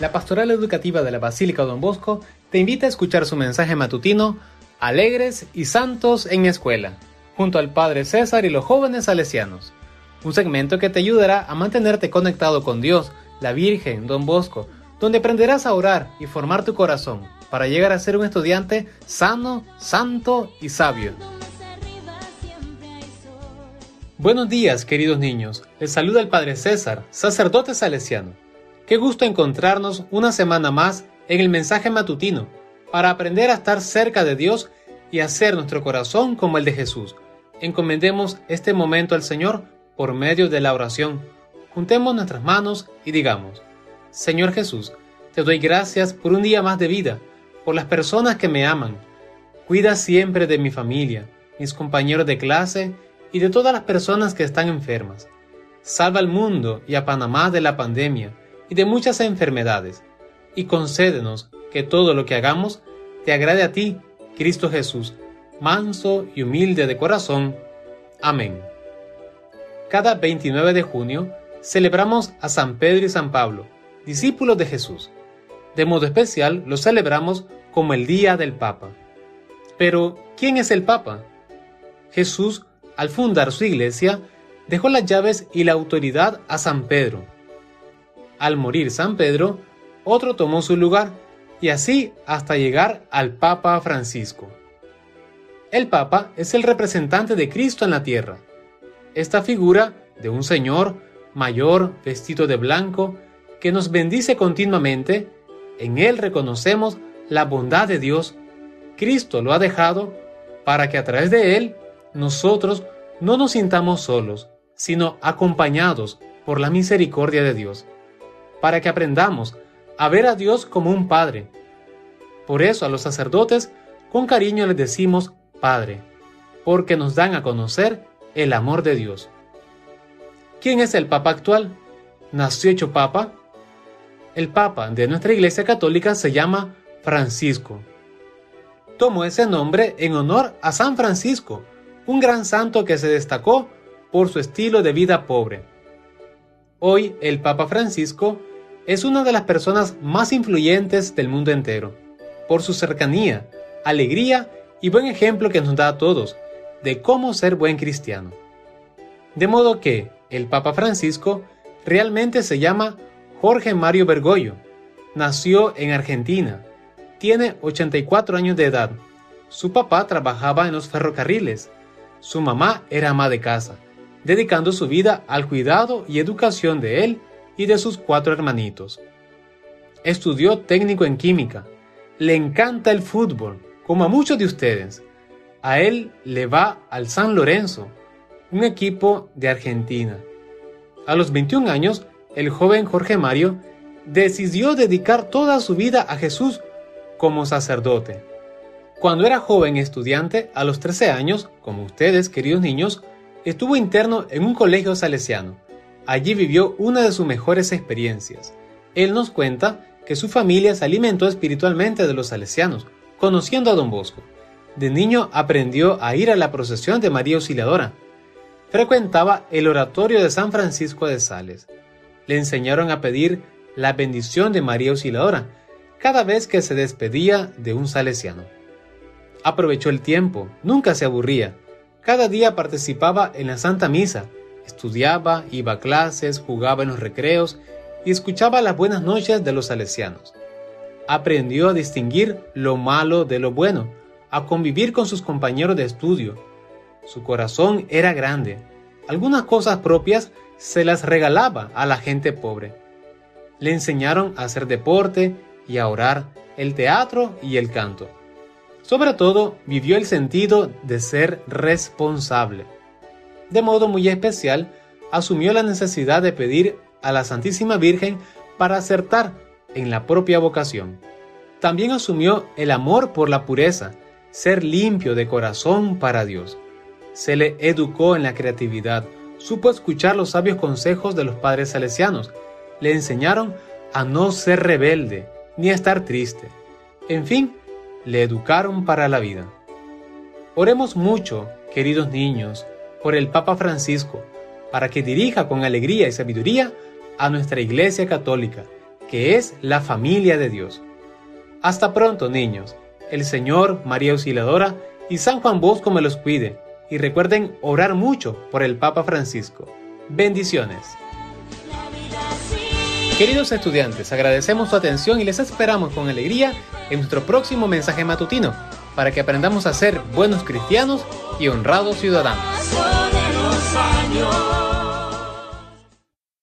la Pastoral Educativa de la Basílica Don Bosco te invita a escuchar su mensaje matutino Alegres y Santos en mi escuela, junto al Padre César y los jóvenes salesianos. Un segmento que te ayudará a mantenerte conectado con Dios, la Virgen, Don Bosco, donde aprenderás a orar y formar tu corazón para llegar a ser un estudiante sano, santo y sabio. Buenos días, queridos niños. Les saluda el Padre César, sacerdote salesiano. Qué gusto encontrarnos una semana más en el mensaje matutino para aprender a estar cerca de Dios y hacer nuestro corazón como el de Jesús. Encomendemos este momento al Señor por medio de la oración. Juntemos nuestras manos y digamos, Señor Jesús, te doy gracias por un día más de vida, por las personas que me aman. Cuida siempre de mi familia, mis compañeros de clase y de todas las personas que están enfermas. Salva al mundo y a Panamá de la pandemia y de muchas enfermedades, y concédenos que todo lo que hagamos te agrade a ti, Cristo Jesús, manso y humilde de corazón. Amén. Cada 29 de junio celebramos a San Pedro y San Pablo, discípulos de Jesús. De modo especial lo celebramos como el Día del Papa. Pero, ¿quién es el Papa? Jesús, al fundar su iglesia, dejó las llaves y la autoridad a San Pedro. Al morir San Pedro, otro tomó su lugar y así hasta llegar al Papa Francisco. El Papa es el representante de Cristo en la tierra. Esta figura de un señor mayor vestido de blanco que nos bendice continuamente, en él reconocemos la bondad de Dios. Cristo lo ha dejado para que a través de él nosotros no nos sintamos solos, sino acompañados por la misericordia de Dios, para que aprendamos a ver a Dios como un Padre. Por eso a los sacerdotes con cariño les decimos Padre, porque nos dan a conocer el amor de Dios. ¿Quién es el Papa actual? ¿Nació hecho Papa? El Papa de nuestra Iglesia Católica se llama Francisco. Tomó ese nombre en honor a San Francisco, un gran santo que se destacó por su estilo de vida pobre. Hoy el Papa Francisco es una de las personas más influyentes del mundo entero, por su cercanía, alegría y buen ejemplo que nos da a todos de cómo ser buen cristiano. De modo que el Papa Francisco realmente se llama Jorge Mario Bergoglio, nació en Argentina, tiene 84 años de edad, su papá trabajaba en los ferrocarriles, su mamá era ama de casa, dedicando su vida al cuidado y educación de él y de sus cuatro hermanitos. Estudió técnico en química. Le encanta el fútbol, como a muchos de ustedes. A él le va al San Lorenzo, un equipo de Argentina. A los 21 años, el joven Jorge Mario decidió dedicar toda su vida a Jesús como sacerdote. Cuando era joven estudiante, a los 13 años, como ustedes, queridos niños, estuvo interno en un colegio salesiano. Allí vivió una de sus mejores experiencias. Él nos cuenta que su familia se alimentó espiritualmente de los salesianos, conociendo a don Bosco. De niño aprendió a ir a la procesión de María Auxiliadora. Frecuentaba el oratorio de San Francisco de Sales. Le enseñaron a pedir la bendición de María Auxiliadora cada vez que se despedía de un salesiano. Aprovechó el tiempo, nunca se aburría. Cada día participaba en la Santa Misa Estudiaba, iba a clases, jugaba en los recreos y escuchaba las buenas noches de los salesianos. Aprendió a distinguir lo malo de lo bueno, a convivir con sus compañeros de estudio. Su corazón era grande. Algunas cosas propias se las regalaba a la gente pobre. Le enseñaron a hacer deporte y a orar, el teatro y el canto. Sobre todo, vivió el sentido de ser responsable de modo muy especial, asumió la necesidad de pedir a la Santísima Virgen para acertar en la propia vocación. También asumió el amor por la pureza, ser limpio de corazón para Dios. Se le educó en la creatividad, supo escuchar los sabios consejos de los padres salesianos, le enseñaron a no ser rebelde ni a estar triste. En fin, le educaron para la vida. Oremos mucho, queridos niños, por el Papa Francisco, para que dirija con alegría y sabiduría a nuestra Iglesia Católica que es la familia de Dios. Hasta pronto, niños. El Señor, María Auxiliadora y San Juan Bosco me los cuide. Y recuerden orar mucho por el Papa Francisco. Bendiciones. Queridos estudiantes, agradecemos su atención y les esperamos con alegría en nuestro próximo mensaje matutino para que aprendamos a ser buenos cristianos y honrados ciudadanos. Señor.